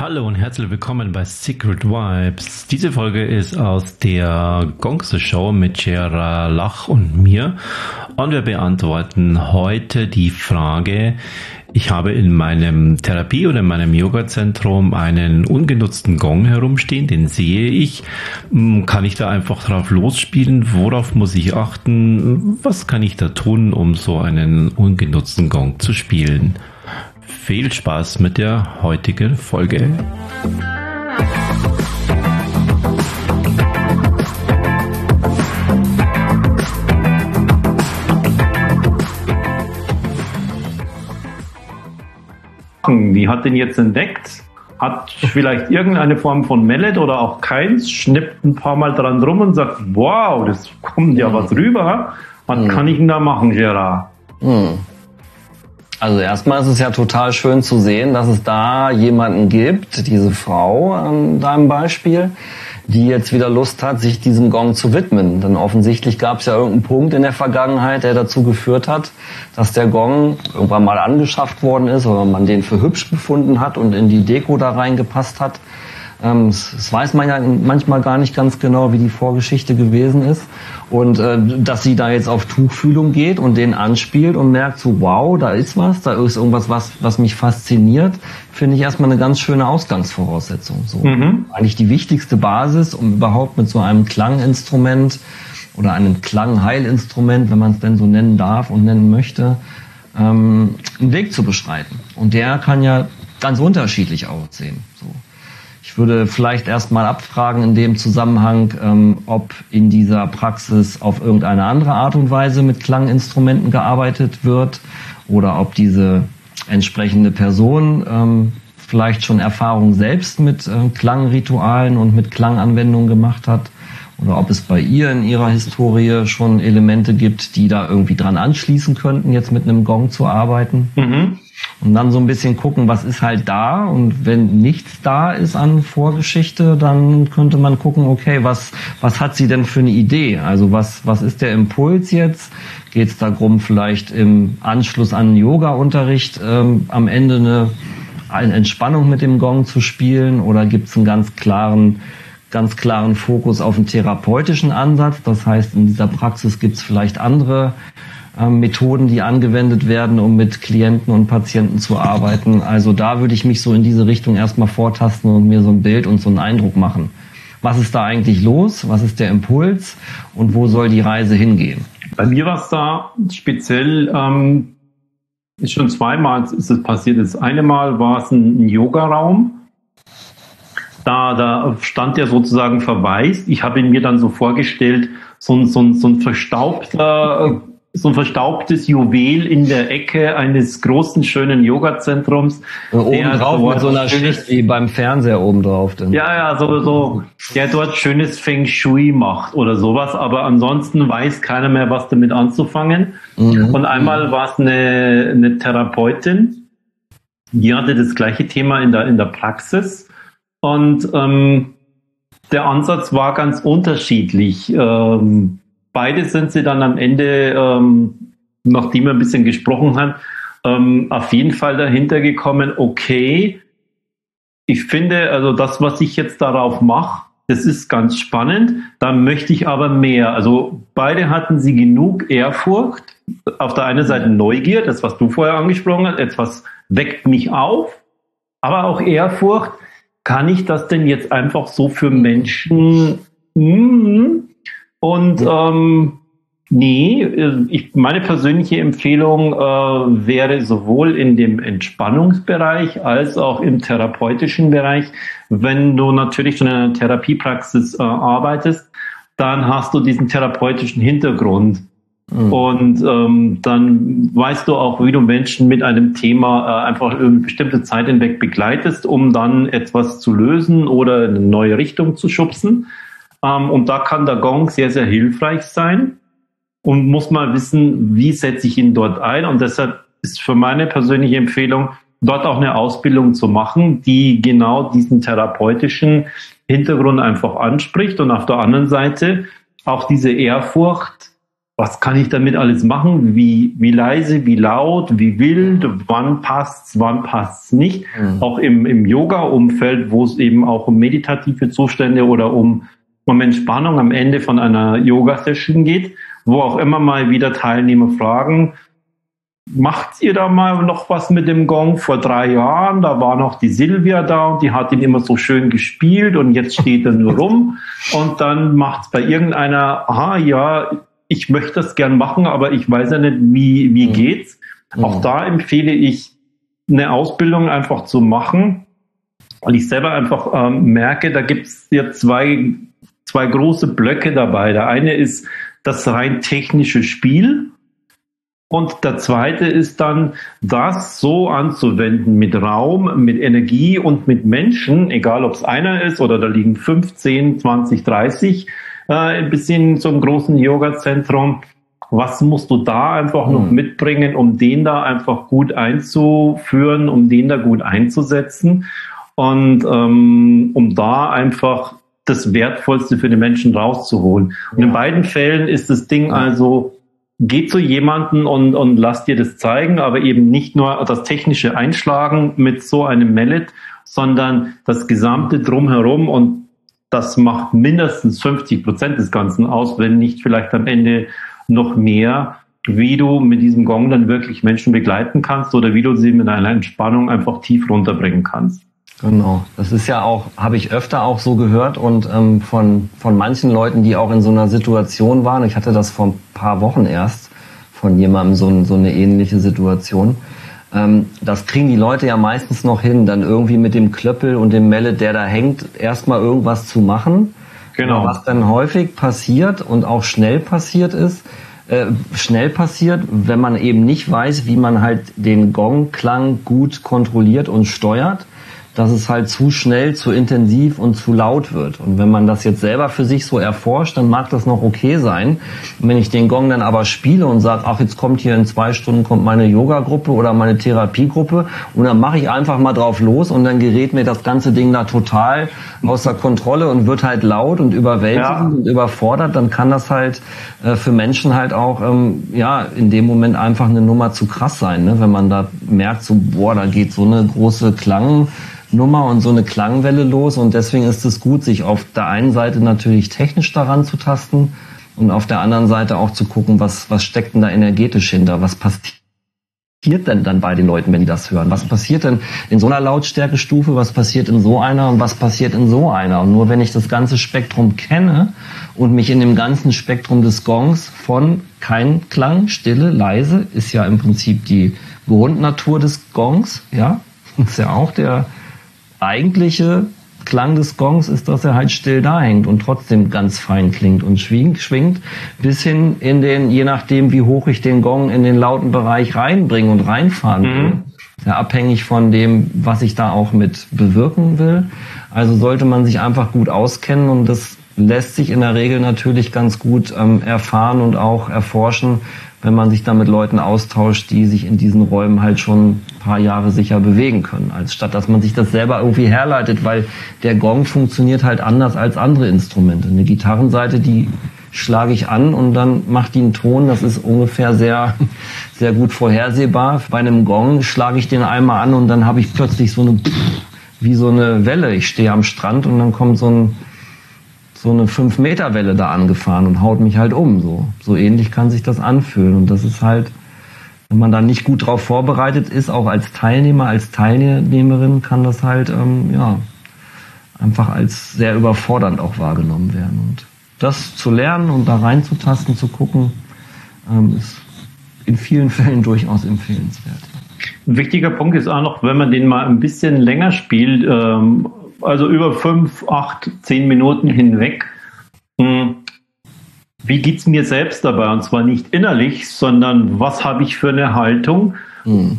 Hallo und herzlich willkommen bei Secret Vibes. Diese Folge ist aus der Gongse Show mit Gera Lach und mir und wir beantworten heute die Frage, ich habe in meinem Therapie oder in meinem Yoga-Zentrum einen ungenutzten Gong herumstehen, den sehe ich. Hm, kann ich da einfach drauf losspielen? Worauf muss ich achten? Was kann ich da tun, um so einen ungenutzten Gong zu spielen? Viel Spaß mit der heutigen Folge. Die hat den jetzt entdeckt, hat vielleicht irgendeine Form von Mellet oder auch keins, schnippt ein paar Mal dran rum und sagt, wow, das kommt ja was rüber. Was mhm. kann ich denn da machen, Gerard? Mhm. Also erstmal ist es ja total schön zu sehen, dass es da jemanden gibt, diese Frau an deinem Beispiel, die jetzt wieder Lust hat, sich diesem Gong zu widmen. Denn offensichtlich gab es ja irgendeinen Punkt in der Vergangenheit, der dazu geführt hat, dass der Gong irgendwann mal angeschafft worden ist oder man den für hübsch befunden hat und in die Deko da reingepasst hat. Ähm, das weiß man ja manchmal gar nicht ganz genau, wie die Vorgeschichte gewesen ist. Und äh, dass sie da jetzt auf Tuchfühlung geht und den anspielt und merkt so, wow, da ist was, da ist irgendwas, was, was mich fasziniert, finde ich erstmal eine ganz schöne Ausgangsvoraussetzung. So. Mhm. Eigentlich die wichtigste Basis, um überhaupt mit so einem Klanginstrument oder einem Klangheilinstrument, wenn man es denn so nennen darf und nennen möchte, ähm, einen Weg zu beschreiten. Und der kann ja ganz unterschiedlich aussehen. So. Ich würde vielleicht erstmal abfragen in dem Zusammenhang, ähm, ob in dieser Praxis auf irgendeine andere Art und Weise mit Klanginstrumenten gearbeitet wird oder ob diese entsprechende Person ähm, vielleicht schon Erfahrung selbst mit äh, Klangritualen und mit Klanganwendungen gemacht hat oder ob es bei ihr in ihrer Historie schon Elemente gibt, die da irgendwie dran anschließen könnten, jetzt mit einem Gong zu arbeiten. Mhm. Und dann so ein bisschen gucken, was ist halt da. Und wenn nichts da ist an Vorgeschichte, dann könnte man gucken, okay, was, was hat sie denn für eine Idee? Also was, was ist der Impuls jetzt? Geht es darum, vielleicht im Anschluss an Yoga-Unterricht ähm, am Ende eine, eine Entspannung mit dem Gong zu spielen? Oder gibt es einen ganz klaren ganz klaren Fokus auf einen therapeutischen Ansatz. Das heißt, in dieser Praxis gibt es vielleicht andere Methoden, die angewendet werden, um mit Klienten und Patienten zu arbeiten. Also da würde ich mich so in diese Richtung erstmal vortasten und mir so ein Bild und so einen Eindruck machen. Was ist da eigentlich los? Was ist der Impuls? Und wo soll die Reise hingehen? Bei mir war es da speziell, ähm, ist schon zweimal ist es passiert. Das eine Mal war es ein, ein Yoga-Raum. Da, da stand der sozusagen verwaist. Ich habe ihn mir dann so vorgestellt, so ein, so ein, so ein verstaubter so ein verstaubtes Juwel in der Ecke eines großen, schönen Yoga-Zentrums. Oben drauf mit so einer Schicht wie beim Fernseher oben drauf. Denn. Ja, ja, so, so, der dort schönes Feng Shui macht oder sowas, aber ansonsten weiß keiner mehr, was damit anzufangen. Mhm. Und einmal war es eine, eine Therapeutin, die hatte das gleiche Thema in der, in der Praxis und ähm, der Ansatz war ganz unterschiedlich. Ähm, beide sind sie dann am Ende, ähm, nachdem wir ein bisschen gesprochen haben, ähm, auf jeden Fall dahinter gekommen, okay, ich finde, also das, was ich jetzt darauf mache, das ist ganz spannend, da möchte ich aber mehr. Also beide hatten sie genug Ehrfurcht. Auf der einen Seite Neugier, das, was du vorher angesprochen hast, etwas weckt mich auf, aber auch Ehrfurcht. Kann ich das denn jetzt einfach so für Menschen mm, und ähm, nee, äh, ich, meine persönliche Empfehlung äh, wäre sowohl in dem Entspannungsbereich als auch im therapeutischen Bereich, wenn du natürlich schon in einer Therapiepraxis äh, arbeitest, dann hast du diesen therapeutischen Hintergrund. Mhm. Und ähm, dann weißt du auch, wie du Menschen mit einem Thema äh, einfach eine bestimmte Zeit hinweg begleitest, um dann etwas zu lösen oder in eine neue Richtung zu schubsen. Ähm, und da kann der Gong sehr, sehr hilfreich sein und muss mal wissen, wie setze ich ihn dort ein. Und deshalb ist für meine persönliche Empfehlung, dort auch eine Ausbildung zu machen, die genau diesen therapeutischen Hintergrund einfach anspricht und auf der anderen Seite auch diese Ehrfurcht was kann ich damit alles machen? Wie, wie leise, wie laut, wie wild, wann passt's, wann passt's nicht? Mhm. Auch im, im Yoga-Umfeld, wo es eben auch um meditative Zustände oder um, um Entspannung am Ende von einer Yoga-Session geht, wo auch immer mal wieder Teilnehmer fragen, macht ihr da mal noch was mit dem Gong? Vor drei Jahren, da war noch die Silvia da und die hat ihn immer so schön gespielt und jetzt steht er nur rum und dann macht's bei irgendeiner, aha, ja, ich möchte das gern machen, aber ich weiß ja nicht, wie, wie mhm. geht's. Mhm. Auch da empfehle ich, eine Ausbildung einfach zu machen. Und ich selber einfach ähm, merke, da gibt's ja zwei, zwei große Blöcke dabei. Der eine ist das rein technische Spiel. Und der zweite ist dann, das so anzuwenden mit Raum, mit Energie und mit Menschen, egal ob es einer ist oder da liegen 15, 20, 30, äh, bis hin zum großen Yoga-Zentrum. Was musst du da einfach noch mhm. mitbringen, um den da einfach gut einzuführen, um den da gut einzusetzen und ähm, um da einfach das Wertvollste für die Menschen rauszuholen. Und in beiden Fällen ist das Ding also, geh zu jemanden und, und lass dir das zeigen, aber eben nicht nur das technische Einschlagen mit so einem Mallet, sondern das gesamte Drumherum und das macht mindestens 50 Prozent des Ganzen aus, wenn nicht vielleicht am Ende noch mehr, wie du mit diesem Gong dann wirklich Menschen begleiten kannst oder wie du sie mit einer Entspannung einfach tief runterbringen kannst. Genau, das ist ja auch, habe ich öfter auch so gehört und ähm, von, von manchen Leuten, die auch in so einer Situation waren. Ich hatte das vor ein paar Wochen erst von jemandem so, so eine ähnliche Situation ähm, das kriegen die Leute ja meistens noch hin, dann irgendwie mit dem Klöppel und dem Mallet, der da hängt, erstmal irgendwas zu machen. Genau. Was dann häufig passiert und auch schnell passiert ist, äh, schnell passiert, wenn man eben nicht weiß, wie man halt den Gongklang gut kontrolliert und steuert, dass es halt zu schnell, zu intensiv und zu laut wird. Und wenn man das jetzt selber für sich so erforscht, dann mag das noch okay sein. Und wenn ich den Gong dann aber spiele und sage, ach, jetzt kommt hier in zwei Stunden kommt meine Yoga-Gruppe oder meine Therapiegruppe und dann mache ich einfach mal drauf los und dann gerät mir das ganze Ding da total außer Kontrolle und wird halt laut und überwältigend ja. und überfordert, dann kann das halt äh, für Menschen halt auch ähm, ja in dem Moment einfach eine Nummer zu krass sein, ne? wenn man da merkt, so boah, da geht so eine große Klang Nummer und so eine Klangwelle los und deswegen ist es gut, sich auf der einen Seite natürlich technisch daran zu tasten und auf der anderen Seite auch zu gucken, was, was steckt denn da energetisch hinter, was passiert denn dann bei den Leuten, wenn die das hören? Was passiert denn in so einer Lautstärkestufe? Was passiert in so einer und was passiert in so einer? Und nur wenn ich das ganze Spektrum kenne und mich in dem ganzen Spektrum des Gongs von kein Klang, Stille, leise, ist ja im Prinzip die Grundnatur des Gongs, ja, ist ja auch der eigentliche Klang des Gongs ist, dass er halt still da hängt und trotzdem ganz fein klingt und schwingt, schwingt bis hin in den, je nachdem wie hoch ich den Gong in den lauten Bereich reinbringen und reinfahren will. Mhm. Ja, abhängig von dem, was ich da auch mit bewirken will. Also sollte man sich einfach gut auskennen und das lässt sich in der Regel natürlich ganz gut ähm, erfahren und auch erforschen, wenn man sich da mit Leuten austauscht, die sich in diesen Räumen halt schon ein paar Jahre sicher bewegen können, als statt dass man sich das selber irgendwie herleitet, weil der Gong funktioniert halt anders als andere Instrumente. Eine Gitarrenseite, die schlage ich an und dann macht die einen Ton, das ist ungefähr sehr, sehr gut vorhersehbar. Bei einem Gong schlage ich den einmal an und dann habe ich plötzlich so eine, wie so eine Welle. Ich stehe am Strand und dann kommt so ein, so eine 5-Meter-Welle da angefahren und haut mich halt um. So. so ähnlich kann sich das anfühlen. Und das ist halt, wenn man da nicht gut drauf vorbereitet ist, auch als Teilnehmer, als Teilnehmerin, kann das halt, ähm, ja, einfach als sehr überfordernd auch wahrgenommen werden. Und das zu lernen und da reinzutasten, zu gucken, ähm, ist in vielen Fällen durchaus empfehlenswert. Ein wichtiger Punkt ist auch noch, wenn man den mal ein bisschen länger spielt, ähm, also über fünf, acht, zehn Minuten hinweg. Hm, wie geht's mir selbst dabei? Und zwar nicht innerlich, sondern was habe ich für eine Haltung? Mhm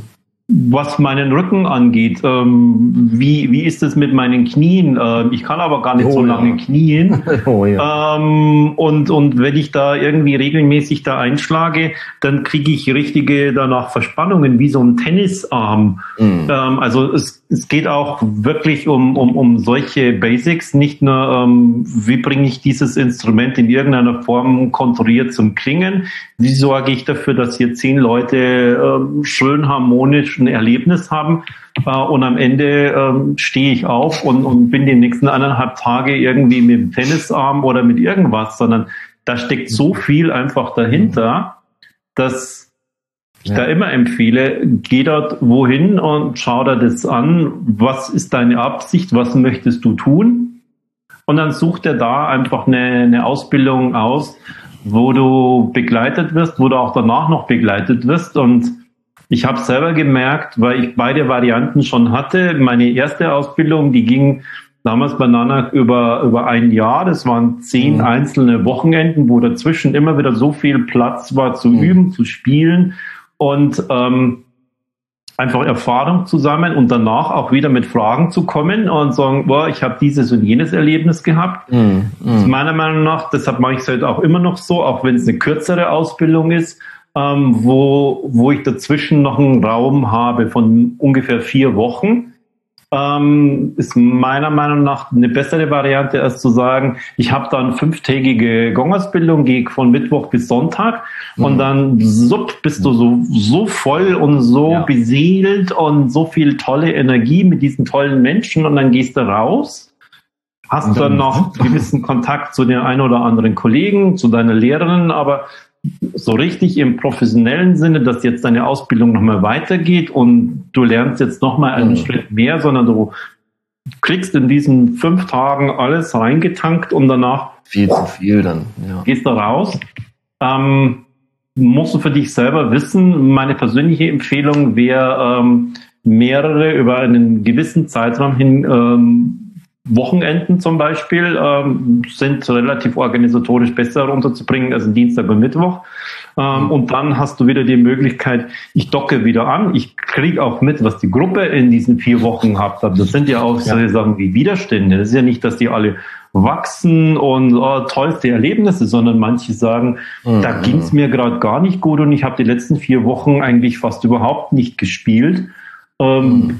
was meinen Rücken angeht, ähm, wie, wie ist es mit meinen Knien? Ähm, ich kann aber gar nicht oh, so lange ja. knien. oh, ja. ähm, und, und wenn ich da irgendwie regelmäßig da einschlage, dann kriege ich richtige danach Verspannungen, wie so ein Tennisarm. Mhm. Also es es geht auch wirklich um, um, um solche Basics, nicht nur, ähm, wie bringe ich dieses Instrument in irgendeiner Form kontrolliert zum Klingen, wie sorge ich dafür, dass hier zehn Leute ähm, schön harmonisch ein Erlebnis haben? Äh, und am Ende ähm, stehe ich auf und, und bin die nächsten anderthalb Tage irgendwie mit dem Tennisarm oder mit irgendwas, sondern da steckt so viel einfach dahinter, dass ich ja. da immer empfehle, geh dort wohin und schau dir das an. Was ist deine Absicht? Was möchtest du tun? Und dann such dir da einfach eine, eine Ausbildung aus, wo du begleitet wirst, wo du auch danach noch begleitet wirst. Und ich habe selber gemerkt, weil ich beide Varianten schon hatte. Meine erste Ausbildung, die ging damals bei Nanak über, über ein Jahr. Das waren zehn mhm. einzelne Wochenenden, wo dazwischen immer wieder so viel Platz war zu mhm. üben, zu spielen und ähm, einfach Erfahrung zusammen und danach auch wieder mit Fragen zu kommen und sagen, boah, ich habe dieses und jenes Erlebnis gehabt. Mm, mm. Meiner Meinung nach, deshalb mache ich es halt auch immer noch so, auch wenn es eine kürzere Ausbildung ist, ähm, wo, wo ich dazwischen noch einen Raum habe von ungefähr vier Wochen, ähm, ist meiner Meinung nach eine bessere Variante, als zu sagen, ich habe dann fünftägige Gongausbildung, gehe von Mittwoch bis Sonntag mhm. und dann supp, bist du so, so voll und so ja. beseelt und so viel tolle Energie mit diesen tollen Menschen und dann gehst du raus hast dann, dann noch gewissen Kontakt zu den ein oder anderen Kollegen, zu deiner Lehrerin, aber so richtig im professionellen Sinne, dass jetzt deine Ausbildung nochmal weitergeht und du lernst jetzt nochmal einen mhm. Schritt mehr, sondern du kriegst in diesen fünf Tagen alles reingetankt und danach viel zu viel dann. Ja. Gehst du raus. Ähm, musst du für dich selber wissen. Meine persönliche Empfehlung wäre ähm, mehrere über einen gewissen Zeitraum hin ähm, Wochenenden zum Beispiel ähm, sind relativ organisatorisch besser unterzubringen als Dienstag und Mittwoch. Ähm, mhm. Und dann hast du wieder die Möglichkeit, ich docke wieder an, ich kriege auch mit, was die Gruppe in diesen vier Wochen gehabt hat. Das sind ja auch ja. solche Sachen wie Widerstände. Das ist ja nicht, dass die alle wachsen und oh, tollste Erlebnisse, sondern manche sagen, mhm. da ging es mir gerade gar nicht gut und ich habe die letzten vier Wochen eigentlich fast überhaupt nicht gespielt. Ähm, mhm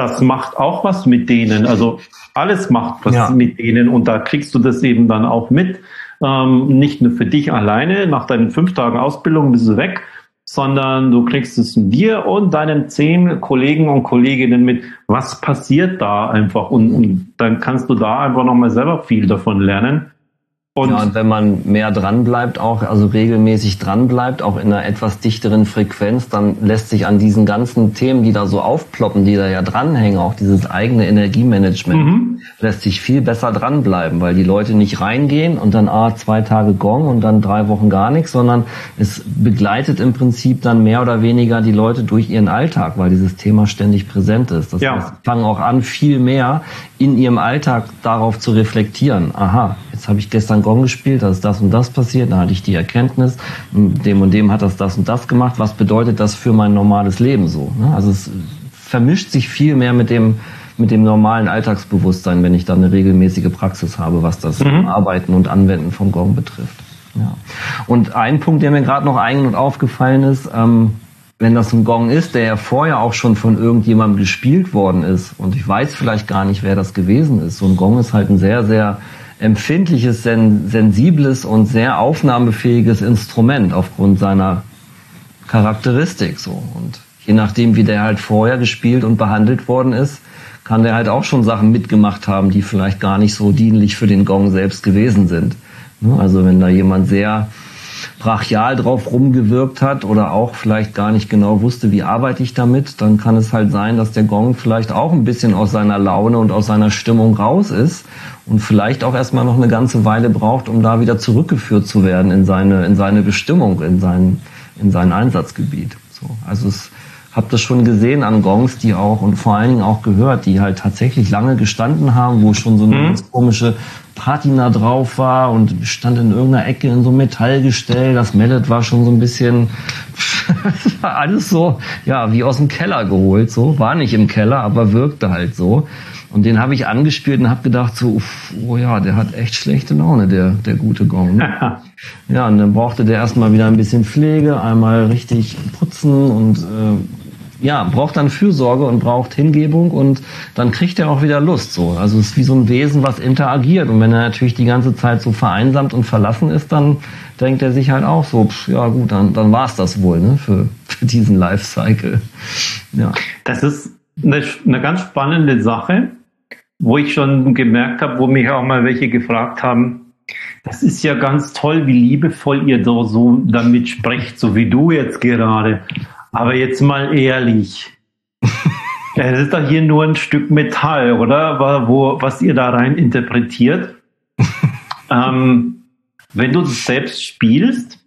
das macht auch was mit denen. Also alles macht was ja. mit denen und da kriegst du das eben dann auch mit. Ähm, nicht nur für dich alleine, nach deinen fünf Tagen Ausbildung bist du weg, sondern du kriegst es dir und deinen zehn Kollegen und Kolleginnen mit, was passiert da einfach und, und dann kannst du da einfach nochmal selber viel davon lernen. Und, ja, und wenn man mehr dran bleibt, auch also regelmäßig dran bleibt, auch in einer etwas dichteren Frequenz, dann lässt sich an diesen ganzen Themen, die da so aufploppen, die da ja dranhängen, auch dieses eigene Energiemanagement, mhm. lässt sich viel besser dranbleiben, weil die Leute nicht reingehen und dann ah, zwei Tage Gong und dann drei Wochen gar nichts, sondern es begleitet im Prinzip dann mehr oder weniger die Leute durch ihren Alltag, weil dieses Thema ständig präsent ist. Das ja. heißt, fangen auch an, viel mehr in ihrem Alltag darauf zu reflektieren. Aha, jetzt habe ich gestern Gong gespielt, da ist das und das passiert, da hatte ich die Erkenntnis, dem und dem hat das das und das gemacht, was bedeutet das für mein normales Leben so? Ne? Also es vermischt sich viel mehr mit dem, mit dem normalen Alltagsbewusstsein, wenn ich da eine regelmäßige Praxis habe, was das mhm. Arbeiten und Anwenden von Gong betrifft. Ja. Und ein Punkt, der mir gerade noch ein- und aufgefallen ist, ähm, wenn das ein Gong ist, der ja vorher auch schon von irgendjemandem gespielt worden ist und ich weiß vielleicht gar nicht, wer das gewesen ist. So ein Gong ist halt ein sehr, sehr empfindliches, sen sensibles und sehr aufnahmefähiges Instrument aufgrund seiner Charakteristik so. Und je nachdem, wie der halt vorher gespielt und behandelt worden ist, kann der halt auch schon Sachen mitgemacht haben, die vielleicht gar nicht so dienlich für den Gong selbst gewesen sind. Ne? Also wenn da jemand sehr brachial drauf rumgewirkt hat oder auch vielleicht gar nicht genau wusste, wie arbeite ich damit, dann kann es halt sein, dass der Gong vielleicht auch ein bisschen aus seiner Laune und aus seiner Stimmung raus ist und vielleicht auch erstmal noch eine ganze Weile braucht, um da wieder zurückgeführt zu werden in seine, in seine Bestimmung, in sein, in sein Einsatzgebiet. So. Also es, habe das schon gesehen an Gongs, die auch und vor allen Dingen auch gehört, die halt tatsächlich lange gestanden haben, wo schon so eine mhm. ganz komische Patina drauf war und stand in irgendeiner Ecke in so einem Metallgestell. Das Mallet war schon so ein bisschen, war alles so, ja, wie aus dem Keller geholt, so. War nicht im Keller, aber wirkte halt so. Und den habe ich angespielt und habe gedacht so, uff, oh ja, der hat echt schlechte Laune, der, der gute Gong. Ne? ja, und dann brauchte der erstmal wieder ein bisschen Pflege, einmal richtig putzen und äh, ja, braucht dann Fürsorge und braucht Hingebung und dann kriegt er auch wieder Lust so. Also es ist wie so ein Wesen, was interagiert und wenn er natürlich die ganze Zeit so vereinsamt und verlassen ist, dann denkt er sich halt auch so, pff, ja gut, dann, dann war's das wohl ne, für, für diesen Lifecycle. Ja. Das ist eine, eine ganz spannende Sache, wo ich schon gemerkt habe, wo mich auch mal welche gefragt haben, das ist ja ganz toll, wie liebevoll ihr da so damit sprecht, so wie du jetzt gerade. Aber jetzt mal ehrlich. Es ist doch hier nur ein Stück Metall, oder? Wo, was ihr da rein interpretiert. ähm, wenn du das selbst spielst,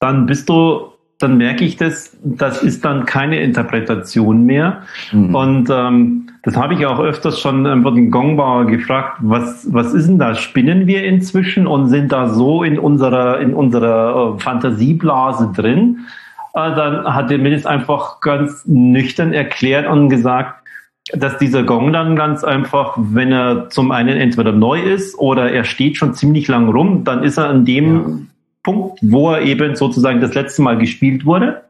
dann bist du, dann merke ich das, das ist dann keine Interpretation mehr. Mhm. Und ähm, das habe ich auch öfters schon einfach den Gongbauer gefragt, was, was ist denn da? Spinnen wir inzwischen und sind da so in unserer, in unserer äh, Fantasieblase drin? Dann hat er mir das einfach ganz nüchtern erklärt und gesagt, dass dieser Gong dann ganz einfach, wenn er zum einen entweder neu ist oder er steht schon ziemlich lang rum, dann ist er an dem ja. Punkt, wo er eben sozusagen das letzte Mal gespielt wurde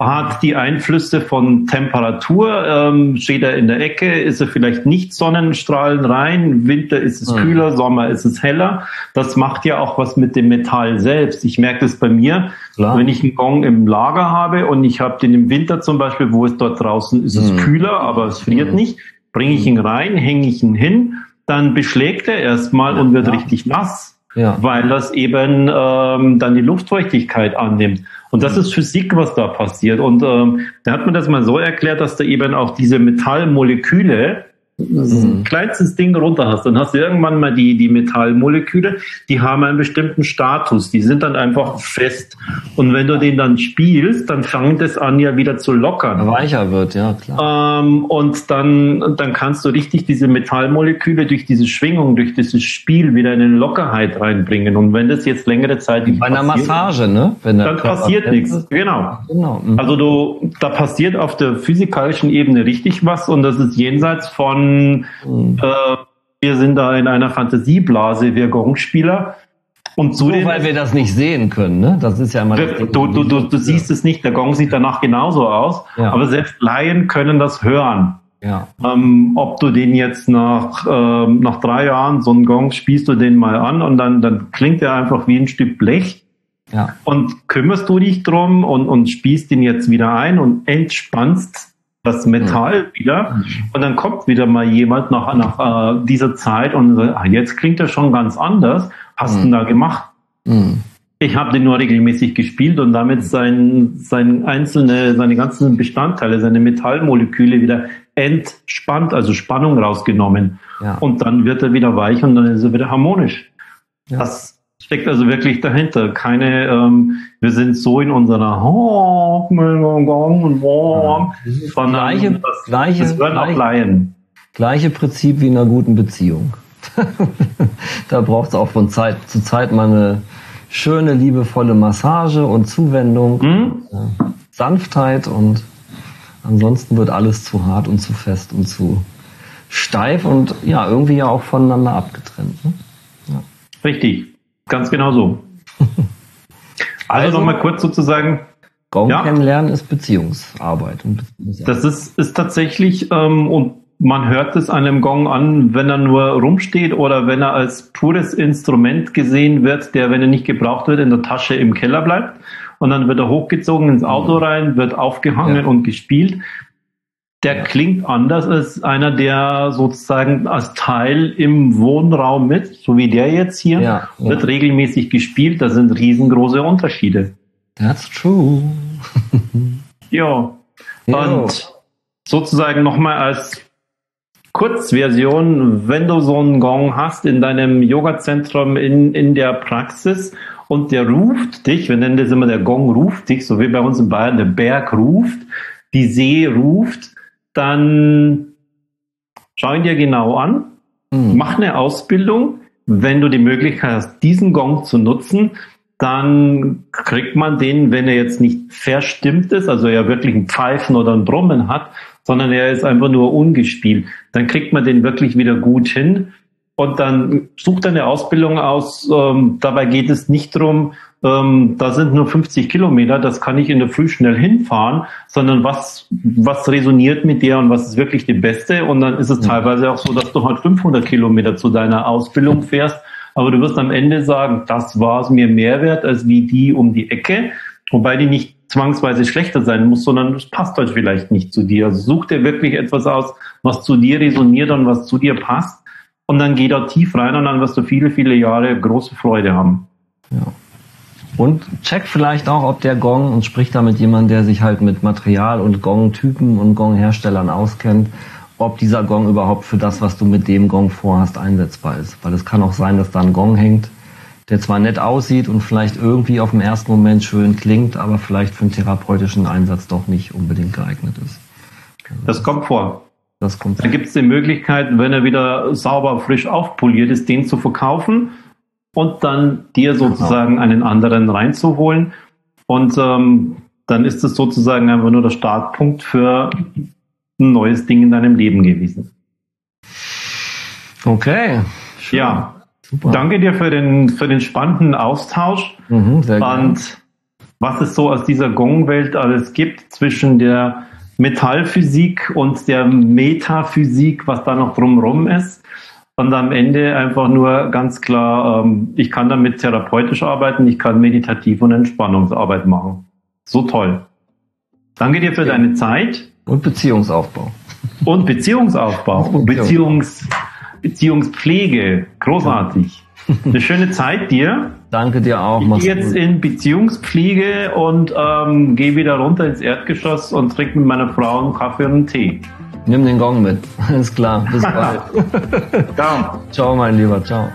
hat die Einflüsse von Temperatur, ähm, steht er in der Ecke, ist er vielleicht nicht Sonnenstrahlen rein, Winter ist es mhm. kühler, Sommer ist es heller. Das macht ja auch was mit dem Metall selbst. Ich merke das bei mir, Klar. wenn ich einen Gong im Lager habe und ich habe den im Winter zum Beispiel, wo es dort draußen ist, es mhm. kühler, aber es friert mhm. nicht, bringe ich ihn rein, hänge ich ihn hin, dann beschlägt er erstmal und wird ja. richtig nass. Ja. weil das eben ähm, dann die Luftfeuchtigkeit annimmt. Und das ist Physik, was da passiert. Und ähm, da hat man das mal so erklärt, dass da eben auch diese Metallmoleküle mhm. kleinstes Ding runter hast, dann hast du irgendwann mal die, die Metallmoleküle, die haben einen bestimmten Status, die sind dann einfach fest. Und wenn du den dann spielst, dann fängt es an, ja wieder zu lockern. Weicher wird, ja, klar. Ähm, und dann, dann kannst du richtig diese Metallmoleküle durch diese Schwingung, durch dieses Spiel wieder in eine Lockerheit reinbringen. Und wenn das jetzt längere Zeit Bei einer Massage, ne? Wenn dann passiert nichts. Genau. genau. Mhm. Also du, da passiert auf der physikalischen Ebene richtig was und das ist jenseits von mhm. äh, wir sind da in einer Fantasieblase, wir Gongspieler. Und so, Nur weil wir das nicht sehen können, ne? Das ist ja immer. Du, du, du, du siehst es nicht, der Gong sieht danach genauso aus, ja. aber selbst Laien können das hören. Ja. Ähm, ob du den jetzt nach, ähm, nach drei Jahren, so einen Gong, spielst du den mal an und dann, dann klingt er einfach wie ein Stück Blech. Ja. Und kümmerst du dich drum und, und spielst den jetzt wieder ein und entspannst das Metall mhm. wieder. Mhm. Und dann kommt wieder mal jemand nach, nach äh, dieser Zeit und sagt, ah, jetzt klingt das schon ganz anders. Hast du mhm. da gemacht? Mhm. Ich habe den nur regelmäßig gespielt und damit sein, sein einzelne, seine ganzen Bestandteile, seine Metallmoleküle wieder entspannt, also Spannung rausgenommen. Ja. Und dann wird er wieder weich und dann ist er wieder harmonisch. Ja. Das steckt also wirklich dahinter. Keine, ähm, wir sind so in unserer und oh, gleiche, das, gleiche, das auch Laien. Gleiche Prinzip wie in einer guten Beziehung. da braucht es auch von Zeit zu Zeit mal eine schöne, liebevolle Massage und Zuwendung, hm? und, Sanftheit und ansonsten wird alles zu hart und zu fest und zu steif und ja, irgendwie ja auch voneinander abgetrennt. Ne? Ja. Richtig. Ganz genau so. Also, also nochmal kurz sozusagen. Gong ja, kennenlernen ist Beziehungsarbeit. Und Beziehungsarbeit. Das ist, ist tatsächlich, ähm, und man hört es einem Gong an, wenn er nur rumsteht oder wenn er als pures Instrument gesehen wird, der, wenn er nicht gebraucht wird, in der Tasche im Keller bleibt. Und dann wird er hochgezogen ins Auto mhm. rein, wird aufgehangen ja. und gespielt der klingt anders als einer, der sozusagen als Teil im Wohnraum mit, so wie der jetzt hier, ja, wird regelmäßig gespielt. Da sind riesengroße Unterschiede. That's true. ja. Und sozusagen nochmal als Kurzversion, wenn du so einen Gong hast in deinem Yoga-Zentrum in, in der Praxis und der ruft dich, wir nennen das immer der Gong ruft dich, so wie bei uns in Bayern der Berg ruft, die See ruft, dann schau ihn dir genau an, mhm. mach eine Ausbildung. Wenn du die Möglichkeit hast, diesen Gong zu nutzen, dann kriegt man den, wenn er jetzt nicht verstimmt ist, also er wirklich ein Pfeifen oder ein Brummen hat, sondern er ist einfach nur ungespielt, dann kriegt man den wirklich wieder gut hin. Und dann sucht eine Ausbildung aus. Ähm, dabei geht es nicht darum, ähm, da sind nur 50 Kilometer, das kann ich in der Früh schnell hinfahren, sondern was, was resoniert mit dir und was ist wirklich die beste? Und dann ist es teilweise auch so, dass du halt 500 Kilometer zu deiner Ausbildung fährst, aber du wirst am Ende sagen, das war es mir mehr wert als wie die um die Ecke, wobei die nicht zwangsweise schlechter sein muss, sondern es passt halt vielleicht nicht zu dir. Also such dir wirklich etwas aus, was zu dir resoniert und was zu dir passt und dann geh da tief rein und dann wirst du viele, viele Jahre große Freude haben. Ja. Und check vielleicht auch, ob der Gong und sprich da mit jemandem, der sich halt mit Material und Gong-Typen und Gong-Herstellern auskennt, ob dieser Gong überhaupt für das, was du mit dem Gong vorhast, einsetzbar ist. Weil es kann auch sein, dass da ein Gong hängt, der zwar nett aussieht und vielleicht irgendwie auf den ersten Moment schön klingt, aber vielleicht für einen therapeutischen Einsatz doch nicht unbedingt geeignet ist. Also das kommt vor. Das kommt vor. Da gibt es die Möglichkeit, wenn er wieder sauber, frisch aufpoliert ist, den zu verkaufen und dann dir genau. sozusagen genau. einen anderen reinzuholen. Und ähm, dann ist es sozusagen einfach nur der Startpunkt für ein neues Ding in deinem Leben gewesen. Okay. Schön. Ja. Super. Danke dir für den, für den spannenden Austausch. Mhm, sehr und was es so aus dieser Gong-Welt alles gibt zwischen der Metallphysik und der Metaphysik, was da noch drumherum ist. Und am Ende einfach nur ganz klar, ähm, ich kann damit therapeutisch arbeiten, ich kann meditativ und Entspannungsarbeit machen. So toll. Danke dir für ja. deine Zeit. Und Beziehungsaufbau. Und Beziehungsaufbau. Und Beziehungs, Beziehungspflege. Großartig. Eine schöne Zeit dir. Danke dir auch. Ich gehe jetzt in Beziehungspflege und ähm, gehe wieder runter ins Erdgeschoss und trinke mit meiner Frau einen Kaffee und einen Tee. Nimm den Gong mit. Alles klar. Bis bald. Ciao. Ciao, mein Lieber. Ciao.